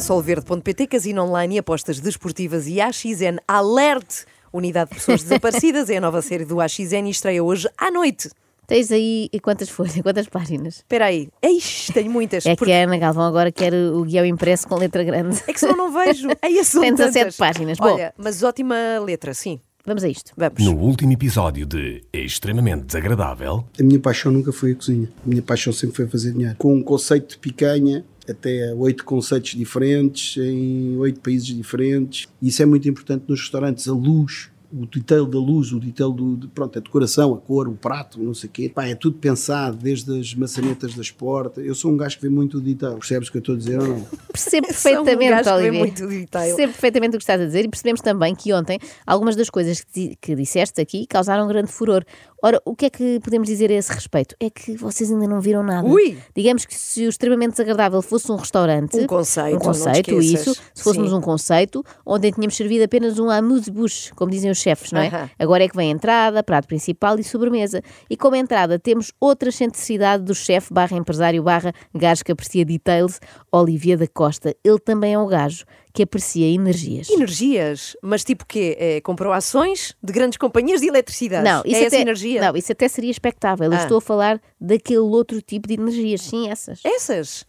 Solverde.pt, casino online e apostas desportivas e AXN Alerte, unidade de pessoas desaparecidas, é a nova série do AXN e estreia hoje à noite. Tens aí e quantas folhas, quantas páginas? Espera aí, Eish, tenho muitas. É porque- que a Ana Galvão agora quer o guião impresso com letra grande. É que senão não vejo. Aí são Tem 17 tantas. páginas. Bom. Olha, mas ótima letra, sim. Vamos a isto. Vamos. No último episódio de Extremamente Desagradável, A minha paixão nunca foi a cozinha. A minha paixão sempre foi fazer dinheiro. Com um conceito de picanha, até oito conceitos diferentes, em oito países diferentes. Isso é muito importante nos restaurantes. A luz, o detail da luz, o detail do, de, pronto, a decoração, a cor, o prato, não sei o quê. Pá, é tudo pensado, desde as maçanetas das portas. Eu sou um gajo que vê muito o detail. Percebes o que eu estou a dizer ou não? Percebo um perfeitamente, gajo que vê Olivia. muito detail. Percebo perfeitamente o que estás a dizer e percebemos também que ontem algumas das coisas que, que disseste aqui causaram grande furor. Ora, o que é que podemos dizer a esse respeito? É que vocês ainda não viram nada. Ui! Digamos que se o extremamente desagradável fosse um restaurante, Um conceito, um conceito, isso, se fôssemos Sim. um conceito, onde tínhamos servido apenas um amuse-bouche, como dizem os chefes, não é? Aham. Agora é que vem a entrada, prato principal e sobremesa. E como entrada temos outra excentricidade do chefe barra empresário barra gajo que aprecia details, Olivia da Costa. Ele também é um gajo que aprecia energias. Energias, mas tipo quê? É, comprou ações de grandes companhias de eletricidade. Não, isso é essa até, energia. não, isso até seria expectável. Eu Ah. estou a falar daquele outro tipo de energias, sim, essas. Essas?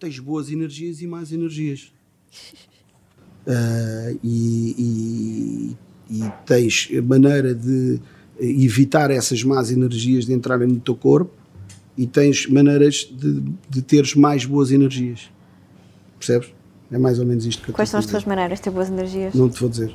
tens boas energias e más energias. Ah, e, e- e tens maneira de evitar essas más energias de entrarem no teu corpo e tens maneiras de, de teres mais boas energias. Percebes? É mais ou menos isto que eu Quais são as tuas maneiras de ter boas energias? Não te vou dizer.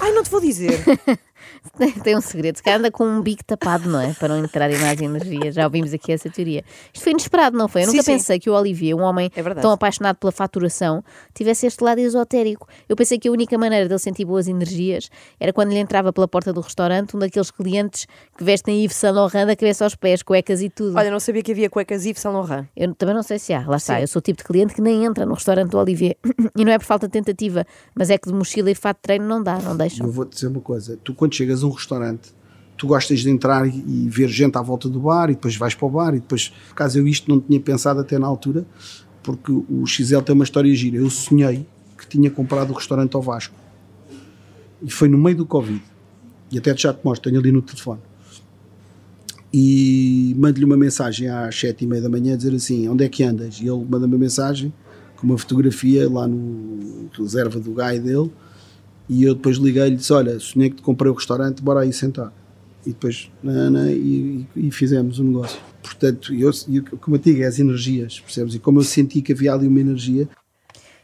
Ai, não te vou dizer. Tem, um segredo, se calhar anda com um bico tapado, não é? Para não entrar em mais energia. Já ouvimos aqui essa teoria. Isto foi inesperado, não foi? Eu Sim, nunca sim. pensei que o Olivier, um homem É tão apaixonado pela faturação, tivesse este lado esotérico. Eu pensei que a única maneira dele sentir boas energias era quando lhe entrava pela porta do restaurante um daqueles clientes que vestem Yves Saint Laurent da cabeça aos pés, cuecas e tudo. Olha, não sabia que havia cuecas Yves Saint Laurent. Eu também não sei se há, lá está. Sim. Eu sou o tipo de cliente que nem entra no restaurante do Olivier. e não é por falta de tentativa, mas é que de mochila e fato de treino não dá, não deixam. Eu vou-te dizer uma coisa: tu, quando chegas a um restaurante, tu gostas de entrar e, ver gente à volta do bar, e depois vais para o bar, e depois, por acaso eu isto não tinha pensado até na altura, porque o XL tem uma história gira. Eu sonhei que tinha comprado o restaurante ao Vasco, e foi no meio do Covid, e até já te mostro, tenho ali no telefone. E mando-lhe uma mensagem às sete e meia da manhã a dizer assim: onde é que andas? E ele manda-me uma mensagem com uma fotografia lá no reserva do guy dele. E eu depois liguei-lhe e disse: Olha, sonhei que te comprei o restaurante, bora aí sentar. E depois, nana, e, e fizemos o negócio. Portanto, eu, eu, como eu digo, é as energias, percebes? E como eu senti que havia ali uma energia,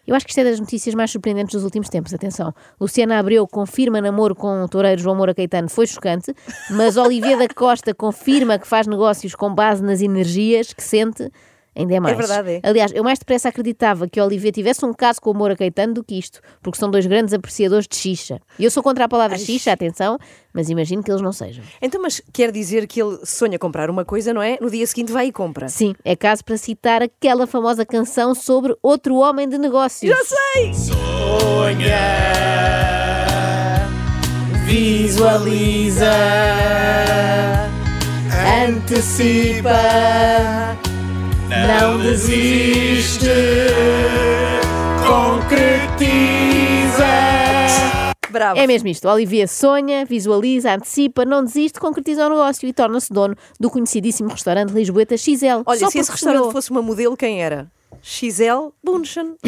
Eu acho que isto é das notícias mais surpreendentes dos últimos tempos. Atenção, Luciana Abreu confirma namoro com o toureiro João Moura Caetano, foi chocante, mas Olivia da Costa confirma que faz negócios com base nas energias que sente. Ainda é mais. verdade, é. Aliás, eu mais depressa acreditava que Olivia tivesse um caso com o Moura Caetano do que isto, porque são dois grandes apreciadores de xixa. E eu sou contra a palavra xixa, atenção, mas imagino que eles não sejam. Então, mas quer dizer que ele sonha comprar uma coisa, não é? No dia seguinte vai e compra. Sim, é caso para citar aquela famosa canção sobre outro homem de negócios. Já sei! Sonha, visualiza, antecipa, não desiste, concretiza. Bravo. É mesmo isto. Olivia sonha, visualiza, antecipa, não desiste, concretiza o negócio e torna-se dono do conhecidíssimo restaurante Lisboeta XL. Olha, Só se esse restaurante sonhou. fosse uma modelo, quem era? XL Bunchen.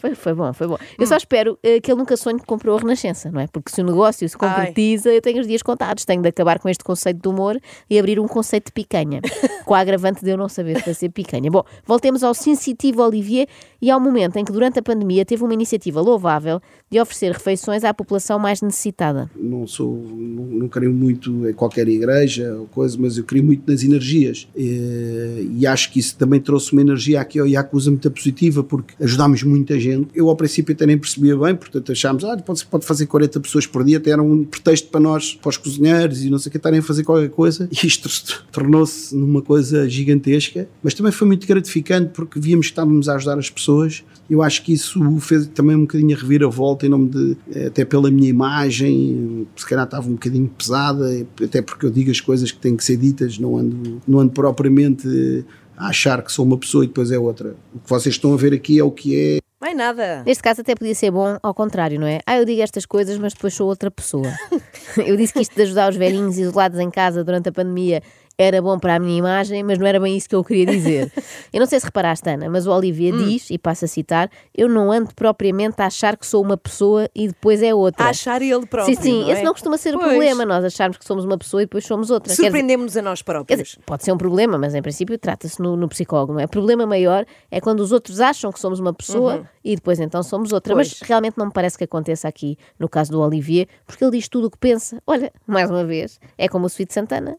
Foi, foi bom, foi bom. Eu só espero eh, que ele nunca sonhe que comprou a Renascença, não é? Porque se o negócio se concretiza, eu tenho os dias contados. Tenho de acabar com este conceito de humor e abrir um conceito de picanha. com a agravante de eu não saber fazer picanha. Bom, voltemos ao sensitivo Olivier e ao momento em que, durante a pandemia, teve uma iniciativa louvável de oferecer refeições à população mais necessitada. não sou, não, não creio muito em qualquer igreja ou coisa, mas eu creio muito nas energias. E, e acho que isso também trouxe uma energia aqui ao Yakuza muito positiva, porque ajudámos muita gente. Eu, ao princípio, até nem percebia bem, portanto, achámos, ah, pode, pode fazer 40 pessoas por dia, até era um pretexto para nós, para os cozinheiros e não sei o que, estarem a fazer qualquer coisa. E isto tornou-se numa coisa gigantesca, mas também foi muito gratificante porque víamos que estávamos a ajudar as pessoas. Eu acho que isso fez também um bocadinho a reviravolta em nome de, até pela minha imagem, se calhar estava um bocadinho pesada, até porque eu digo as coisas que têm que ser ditas, não ando, não ando propriamente a achar que sou uma pessoa e depois é outra. O que vocês estão a ver aqui é o que é. Nada. Neste caso até podia ser bom ao contrário, não é? Ah, eu digo estas coisas, mas depois sou outra pessoa. eu disse que isto de ajudar os velhinhos isolados em casa durante a pandemia era bom para a minha imagem, mas não era bem isso que eu queria dizer. eu não sei se reparaste, Ana, mas o Olivier Hum. diz, e passo a citar, eu não ando propriamente a achar que sou uma pessoa e depois é outra. A achar ele próprio. Sim, sim, não é? esse não costuma ser o Pois. problema, nós acharmos que somos uma pessoa e depois somos outra. Surpreendemos-nos a nós Quer próprios. dizer, pode ser um problema, mas em princípio trata-se no, no psicólogo, não é? O problema maior é quando os outros acham que somos uma pessoa e depois então somos outra. Uhum. Pois. Mas realmente não me parece que aconteça aqui no caso do Olivier, porque ele diz tudo o que pensa. Olha, mais uma vez, é como o Sweet Santana.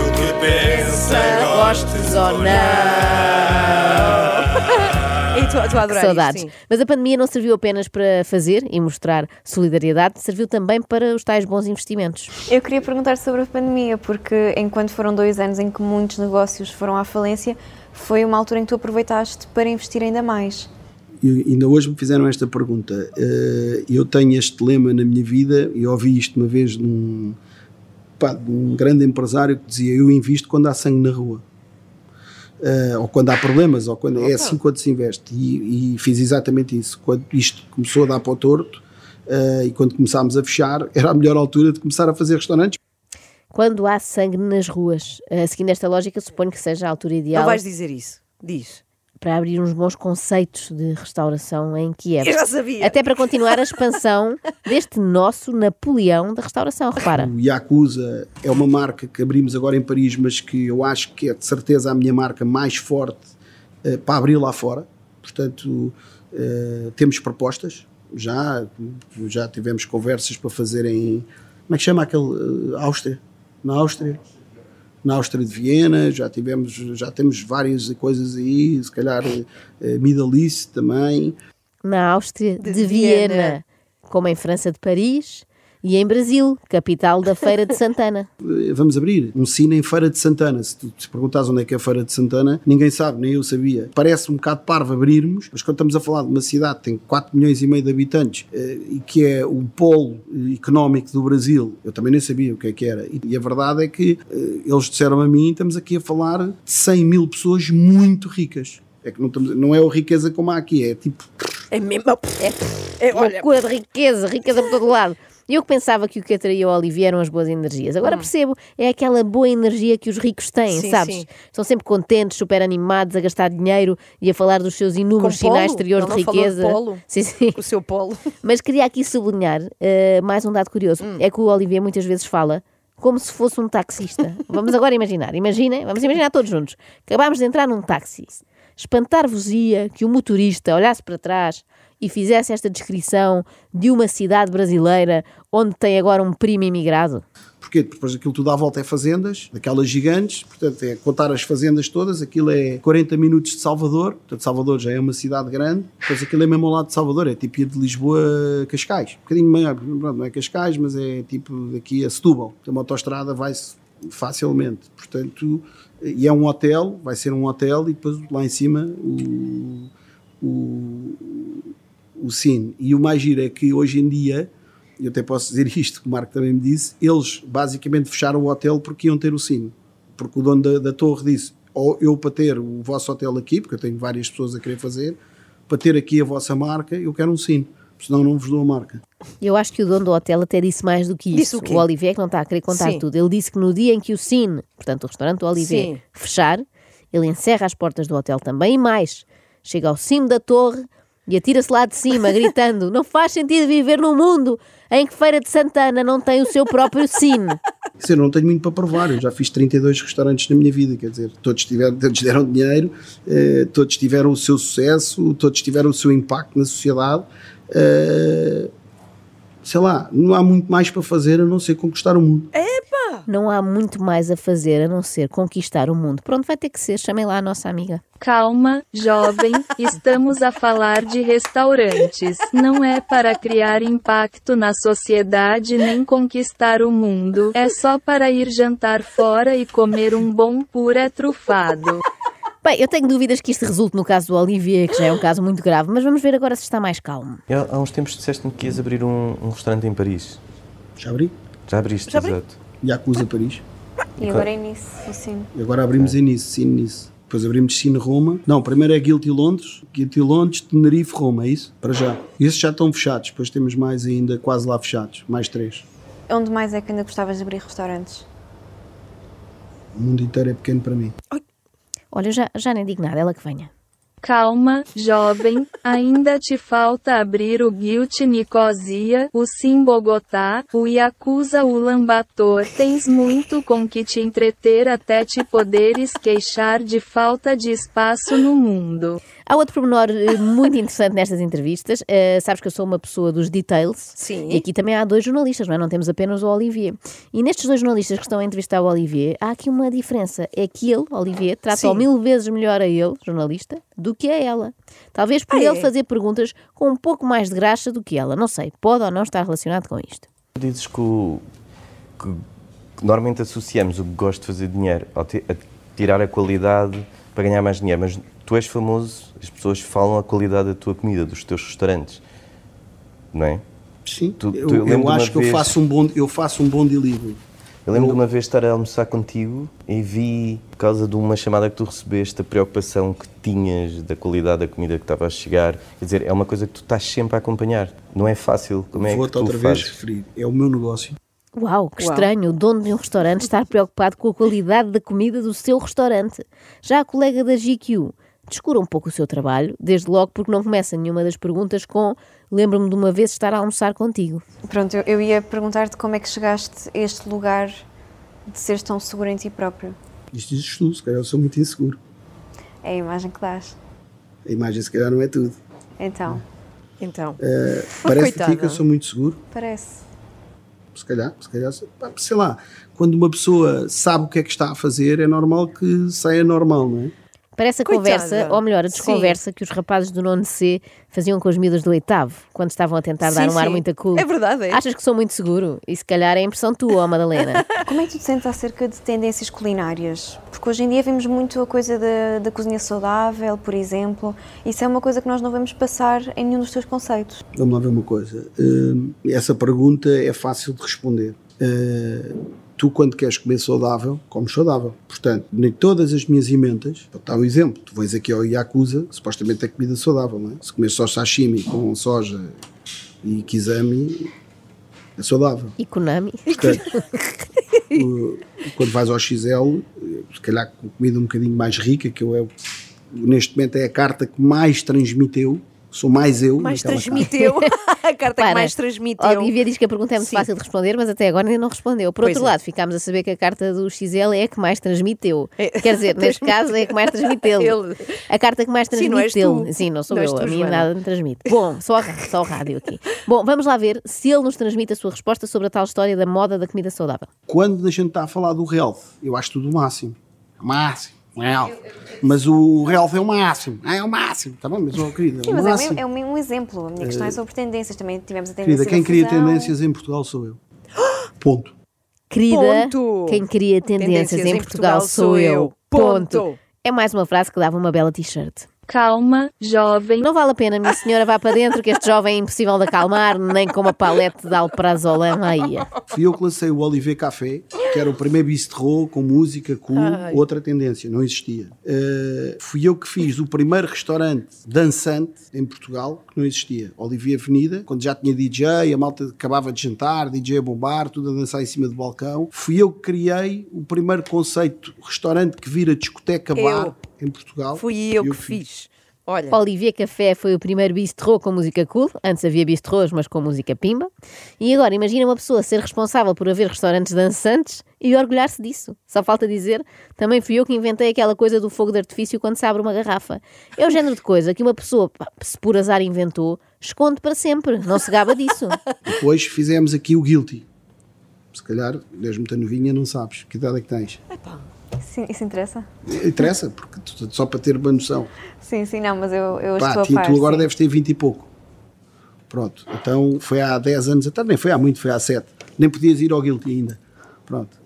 O que pensa, gostes ou E tu, tu adorar saudades. isto, sim. Mas a pandemia não serviu apenas para fazer e mostrar solidariedade, serviu também para os tais bons investimentos. Eu queria perguntar sobre a pandemia, porque enquanto foram dois anos em que muitos negócios foram à falência, foi uma altura em que tu aproveitaste para investir ainda mais. E ainda hoje me fizeram esta pergunta. Eh, Eu tenho este lema na minha vida e ouvi isto uma vez de um, pá, de um grande empresário que dizia: Eu invisto quando há sangue na rua. Eh, ou quando há problemas, ou quando é assim quando se investe. E, e fiz exatamente isso. Quando isto começou a dar para o torto eh, e quando começámos a fechar, era a melhor altura de começar a fazer restaurantes. Quando há sangue nas ruas, eh, seguindo esta lógica, suponho que seja a altura ideal Não vais dizer isso. Diz. Para abrir uns bons conceitos de restauração em Kiev. Eu já sabia. Até para continuar a expansão deste nosso Napoleão da restauração, repara. O Yakuza é uma marca que abrimos agora em Paris, mas que eu acho que é de certeza a minha marca mais forte eh, para abrir lá fora. Portanto, eh, temos propostas, já, já tivemos conversas para fazer em. Como é que chama aquele? eh, Áustria? Na Áustria? Na Áustria de Viena, já tivemos, já temos várias coisas aí, se calhar eh, Middle East também. Na Áustria de, De Viena, Viena. como em França de Paris e em Brasil, capital da Feira de Santana. Eh, vamos abrir um cine em Feira de Santana. Se tu te perguntares onde é que é a Feira de Santana, ninguém sabe, nem eu sabia. Parece um bocado parvo abrirmos, mas quando estamos a falar de uma cidade que tem 4 milhões e meio de habitantes eh, e que é o polo económico do Brasil, eu também nem sabia o que é que era. E a verdade é que eh, eles disseram a mim, estamos aqui a falar de 100 mil pessoas muito ricas. É que não, estamos, não é a riqueza como há aqui, é tipo É mesmo. É, olha, Loucura de riqueza, riqueza por todo lado. E eu que pensava que o que atraía o Olivier eram as boas energias. Agora percebo, é aquela boa energia que os ricos têm, Hum. Sim, sabes? sim. Estão sempre contentes, super animados, a gastar dinheiro e a falar dos seus inúmeros Com sinais exteriores de não falou riqueza. polo? Sim, sim. o seu polo. Mas queria aqui sublinhar eh, mais um dado curioso. Hum. É que o Olivier muitas vezes fala como se fosse um taxista. Vamos agora imaginar. Imaginem, vamos imaginar todos juntos. Acabámos de entrar num táxi. Espantar-vos-ia que o motorista olhasse para trás e fizesse esta descrição de uma cidade brasileira onde tem agora um primo imigrado. Porquê? Porque depois aquilo tudo à volta é fazendas, daquelas gigantes, portanto é contar as fazendas todas, aquilo é 40 minutos de Salvador, portanto Salvador já é uma cidade grande, depois aquilo é mesmo ao lado de Salvador, é tipo ir de Lisboa a Cascais, um bocadinho maior, não é Cascais, mas é tipo daqui a Setúbal, tem uma autostrada, vai-se facilmente, portanto, e é um hotel, vai ser um hotel e depois lá em cima o, o, o Cine. E o mais giro é que hoje em dia, e eu até posso dizer isto, que o Marco também me disse, eles basicamente fecharam o hotel porque iam ter o Cine. Porque o dono da, da torre disse, ou eu para ter o vosso hotel aqui, porque eu tenho várias pessoas a querer fazer, para ter aqui a vossa marca, eu quero um Cine. Senão não vos dou a marca. Eu acho que o dono do hotel até disse mais do que Disse isso. o quê? Olivier que não está a querer contar Sim. tudo. Ele disse que no dia em que o Cine, portanto o restaurante do Olivier, Sim. fechar, ele encerra as portas do hotel também e mais. Chega ao cimo da torre e atira-se lá de cima, gritando: Não faz sentido viver num mundo em que Feira de Santana não tem o seu próprio Cine. Isso eu não tenho muito para provar. Eu já fiz 32 restaurantes na minha vida, quer dizer, todos, tiveram, todos deram dinheiro, eh, todos tiveram o seu sucesso, todos tiveram o seu impacto na sociedade. Eh, sei lá, não há muito mais para fazer a não ser conquistar o mundo. Não há muito mais a fazer a não ser conquistar o mundo. Pronto, vai ter que ser. Chamem lá a nossa amiga. Calma, jovem, estamos a falar de restaurantes. Não é para criar impacto na sociedade nem conquistar o mundo. É só para ir jantar fora e comer um bom puré trufado. Bem, eu tenho dúvidas que isto resulte no caso do Olivier, que já é um caso muito grave, mas vamos ver agora se está mais calmo. Eu, há uns tempos disseste-me que ias abrir um, um restaurante em Paris. Já abri? Já abriste, Já abri? exato. Yakuza Paris. E agora é nisso, assim. E agora abrimos em Nice, sim, Nice. Depois abrimos Cine Roma. Não, primeiro é Guilty Londres, Guilty Londres, Tenerife, Roma, é isso? Para já. E esses já estão fechados, depois temos mais ainda quase lá fechados, mais três. Onde mais é que ainda gostavas de abrir restaurantes? O mundo inteiro é pequeno para mim. Olha, já, já nem digo nada, ela que venha. Calma, jovem, ainda te falta abrir o Guilty Nicosia, o Sim Bogotá, o Yakuza Ulaanbaatar. Tens muito com que te entreter até te poderes queixar de falta de espaço no mundo. Há outro pormenor eh, muito interessante nestas entrevistas. Eh, sabes que eu sou uma pessoa dos details. Sim. E aqui também há dois jornalistas, não é? Não temos apenas o Olivier. E nestes dois jornalistas que estão a entrevistar o Olivier, há aqui uma diferença. É que ele, Olivier, trata-o mil vezes melhor a ele, jornalista, do que a ela. Talvez por Ah, ele é? fazer perguntas com um pouco mais de graxa do que ela. Não sei, pode ou não estar relacionado com isto. Dizes que, o- que normalmente associamos o que gosto de fazer dinheiro a tirar a qualidade para ganhar mais dinheiro, mas tu és famoso, as pessoas falam a qualidade da tua comida, dos teus restaurantes, não é? Sim, Tu- tu- eu, eu lembro eu de acho uma que eu vez- faço, um bom, eu faço um bom delivery. Eu lembro de uma vez estar a almoçar contigo e vi, por causa de uma chamada que tu recebeste, a preocupação que tinhas da qualidade da comida que estava a chegar. Quer dizer, é uma coisa que tu estás sempre a acompanhar. Não é fácil. Como é que Vou-te tu outra fazes? vez referir. É o meu negócio. Uau, que Uau. estranho, o dono de um restaurante estar preocupado com a qualidade da comida do seu restaurante. Já a colega da GQ descura um pouco o seu trabalho, desde logo porque não começa nenhuma das perguntas com lembro-me de uma vez estar a almoçar contigo. Pronto, eu, eu ia perguntar-te como é que chegaste a este lugar de seres tão seguro em ti próprio. Isto dizes tu, se calhar eu sou muito inseguro. É a imagem que dás. A imagem se calhar não é tudo. Então, Então. Parece a coitada. ti que eu sou muito seguro. parece. Se calhar, se calhar, sei lá, quando uma pessoa sabe o que é que está a fazer, é normal que saia normal, não é? Parece a Coitada. conversa, ou melhor, a Sim. desconversa que os rapazes do nono C faziam com os miúdas do oitavo, quando estavam a tentar dar Sim, um ar sim. muito cool. É verdade, é. Achas que sou muito seguro? E se calhar é impressão tua, ó Madalena. Como é que tu te sentes acerca de tendências culinárias? Porque hoje em dia vemos muito a coisa da, da cozinha saudável, por exemplo. Isso é uma coisa que nós não vamos passar em nenhum dos teus conceitos. Vamos lá ver uma coisa. Hum, essa pergunta é fácil de responder. Hum, tu, quando queres comer saudável, comes saudável. Portanto, nem todas as minhas emendas, para dar um exemplo, tu vais aqui ao Yakuza, supostamente é comida saudável, não é? Se comer só sashimi com soja e kizami, é saudável. E Konami. Portanto, quando vais ao XL, se calhar com comida um bocadinho mais rica, que eu é, neste momento é a carta que mais transmiteu, sou mais eu. Mais transmiteu. a carta que Para. mais transmiteu. Olivia diz que a pergunta é muito Sim. fácil de responder, mas até agora ainda não respondeu. Por Pois outro é. lado, ficámos a saber que a carta do XL é a que mais transmiteu. É. Quer dizer, neste caso é a que mais transmiteu. A carta que mais Sim, transmiteu. tu. Sim, não sou Não eu, tu, a mim Joana. nada me transmite. Bom, só, só o rádio aqui. Bom, vamos lá ver se ele nos transmite a sua resposta sobre a tal história da moda da comida saudável. Quando a gente está a falar do health, eu acho tudo o máximo. É o health. Mas o health é o máximo. Ah, é o máximo. Tá bom, mas, oh, querida, é Sim, o mas máximo. é, um- é um exemplo. A minha questão é sobre tendências. Também tivemos a tendência Querida, quem cria fusão. tendências em Portugal sou eu. Ponto. Querida, Ponto. quem cria tendências, em Portugal, sou eu. Ponto. É mais uma frase que dava uma bela t-shirt. Calma, jovem. Não vale a pena, minha senhora, vá para dentro, que este jovem é impossível de acalmar, nem com uma palete de alprazolam aí. Fui eu que lancei o Olivier Café, que era o primeiro bistrô com música, cool, outra tendência, não existia. Uh, fui eu que fiz o primeiro restaurante dançante em Portugal, que não existia. Olivier Avenida, quando já tinha DJ, a malta acabava de jantar, DJ a bombar, tudo a dançar em cima do balcão. Fui eu que criei o primeiro conceito restaurante que vira discoteca-bar em Portugal. Fui eu Fui que fiz. Olha. Olivier Café foi o primeiro bistrô com música cool. Antes havia bistrôs, mas com música pimba. E agora, imagina uma pessoa ser responsável por haver restaurantes dançantes e orgulhar-se disso. Só falta dizer, também fui eu que inventei aquela coisa do fogo de artifício quando se abre uma garrafa. É o género de coisa que uma pessoa, se por azar inventou, esconde para sempre. Não se gaba disso. Depois fizemos aqui o Guilty. Se calhar, desde muito novinha, não sabes. Que idade é que tens? Sim, isso interessa? Interessa, porque tu- só para ter uma noção. Sim, sim, não, mas eu, eu Pá, estou a par. tu agora sim. deves ter 20 e pouco. Pronto, então foi há 10 anos, até nem foi há muito, foi há 7. Nem podias ir ao Guilty ainda. Pronto.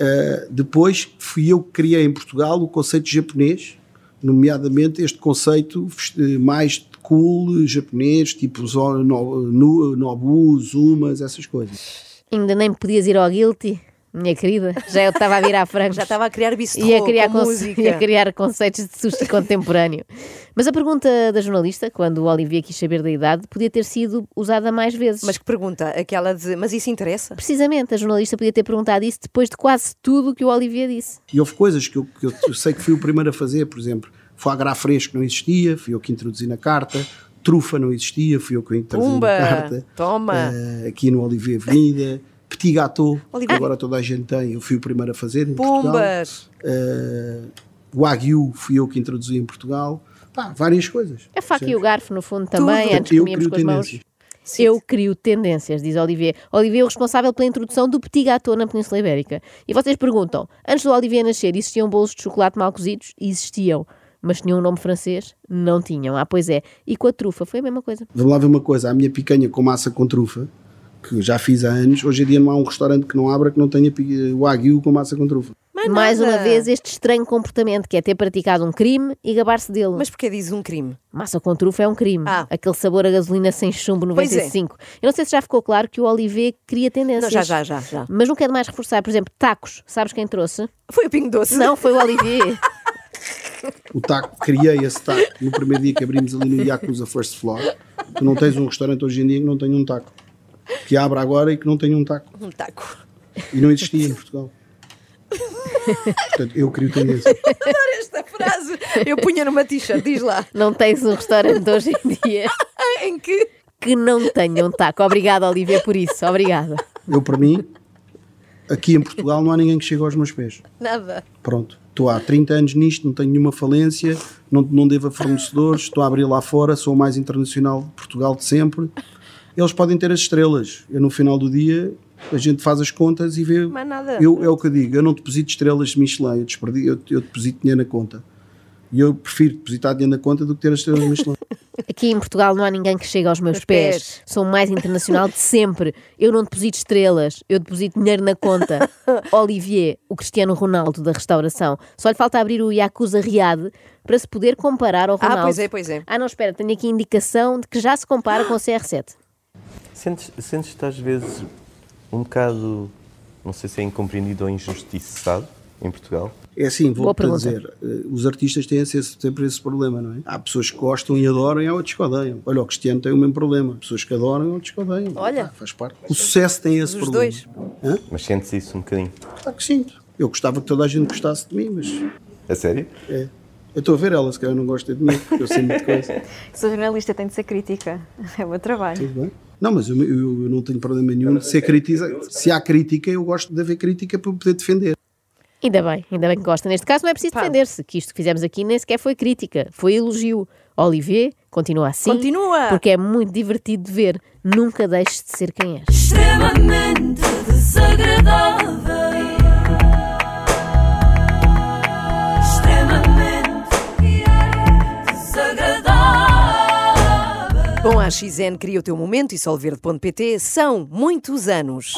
Uh, depois fui eu que criei em Portugal o conceito japonês, nomeadamente este conceito eh, mais cool japonês, tipo zo- no, no, Nobu, Zumas, essas coisas. Ainda nem podias ir ao Guilty. Minha querida, já eu estava a virar frangos. Já estava a criar bistrô Ia criar, com música. ia criar conceitos de sushi contemporâneo. Mas a pergunta da jornalista, quando o Olivier quis saber da idade, podia ter sido usada mais vezes. Mas que pergunta? Aquela de. Mas isso interessa? Precisamente, a jornalista podia ter perguntado isso depois de quase tudo o que o Olivier disse. E houve coisas que eu, que eu- eu sei que fui o primeiro a fazer, por exemplo, foie gras fresco não existia, fui eu que introduzi na carta, trufa não existia, fui eu que introduzi Pumba! na carta. Toma! Eh, aqui no Olivier Avenida. Petit gâteau, que agora toda a gente tem, eu fui o primeiro a fazer em Portugal. Pumbas! Eh, Wagyu fui eu que introduzi em Portugal. Pá, várias coisas. A faca e o garfo, no fundo, também, Tudo. antes eu comíamos com as mãos. tendências. Eu crio tendências, diz Olivier. Olivier é o responsável pela introdução do petit gâteau na Península Ibérica. E vocês perguntam, antes do Olivier nascer, existiam bolos de chocolate mal cozidos? Existiam. Mas tinham um nome francês? Não tinham. Ah, pois é. E com a trufa foi a mesma coisa. Vamos lá ver uma coisa, a minha picanha com massa com trufa, que já fiz há anos, hoje em dia não há um restaurante que não abra que não tenha Wagyu com massa com trufa. Mais, Mais nada. uma vez, este estranho comportamento que é ter praticado um crime e gabar-se dele. Mas porquê diz um crime? Massa com trufa é um crime. Ah. Aquele sabor a gasolina sem chumbo Pois é. 95. Eu não sei se já ficou claro que o Olivier cria tendências. Não, já, já, já, já. Mas não quero mais reforçar. Por exemplo, tacos. Sabes quem trouxe? Foi o Pingo Doce. Não, foi o Olivier. O taco, criei esse taco no primeiro dia que abrimos ali no Yakuza First Floor. Tu não tens um restaurante hoje em dia que não tenha um taco. Que abra agora e que não tenha um taco. Um taco. E não existia em Portugal. Portanto, eu crio tendência. Adoro esta frase. Eu punha numa t-shirt, diz lá. Não tens um restaurante hoje em dia Em que. que não tenha um taco. Obrigada, Olivier, por isso. Obrigada. Eu, para mim, aqui em Portugal não há ninguém que chegue aos meus pés. Nada. Pronto. Estou há 30 anos nisto, não tenho nenhuma falência, não, não devo a fornecedores, estou a abrir lá fora, sou o mais internacional de Portugal de sempre. Eles podem ter as estrelas. Eu, no final do dia, a gente faz as contas e vê. Mais nada. Eu, é o que eu digo, eu não deposito estrelas de Michelin, eu, desperdi, eu, eu deposito dinheiro na conta. E eu prefiro depositar dinheiro na conta do que ter as estrelas de Michelin. Aqui em Portugal não há ninguém que chegue aos meus pés. pés. Sou o mais internacional de sempre. Eu não deposito estrelas, eu deposito dinheiro na conta. Olivier, o Cristiano Ronaldo da restauração. Só lhe falta abrir o Yakuza Riad para se poder comparar ao Ronaldo. Ah, pois é, pois é. Ah, não, espera, tenho aqui indicação de que já se compara com o CR7. Sentes- Sentes-te às vezes um bocado, não sei se é incompreendido ou injustiçado em Portugal? É assim, Boa vou-te a pergunta. dizer, eh, os artistas têm esse- sempre esse problema, não é? Há pessoas que gostam e adoram e há outros que odeiam. Olha, o Cristiano tem o mesmo problema. Pessoas que adoram e outros que odeiam. Olha. Ah, faz parte. O sucesso tem esse Dos problema. dois. Hã? Mas sentes isso um bocadinho? Claro que sinto. Eu gostava que toda a gente gostasse de mim, mas A sério? é. Eu estou a ver ela, se calhar não gosta de mim, porque eu sei muita coisa. Sou jornalista, tenho de ser crítica. É o meu trabalho. Tudo bem? Não, mas eu, eu- eu não tenho problema nenhum de ser crítica. Se há crítica, eu gosto de haver crítica para poder defender. Ainda bem, ainda bem que gosta. Neste caso não é preciso defender-se, que isto que fizemos aqui nem sequer foi crítica, foi elogio. Olivier continua assim. Continua. Porque é muito divertido de ver. Nunca deixes de ser quem és. extremamente desagradável. Bom, a XN cria o teu momento e solverde.pt são muitos anos.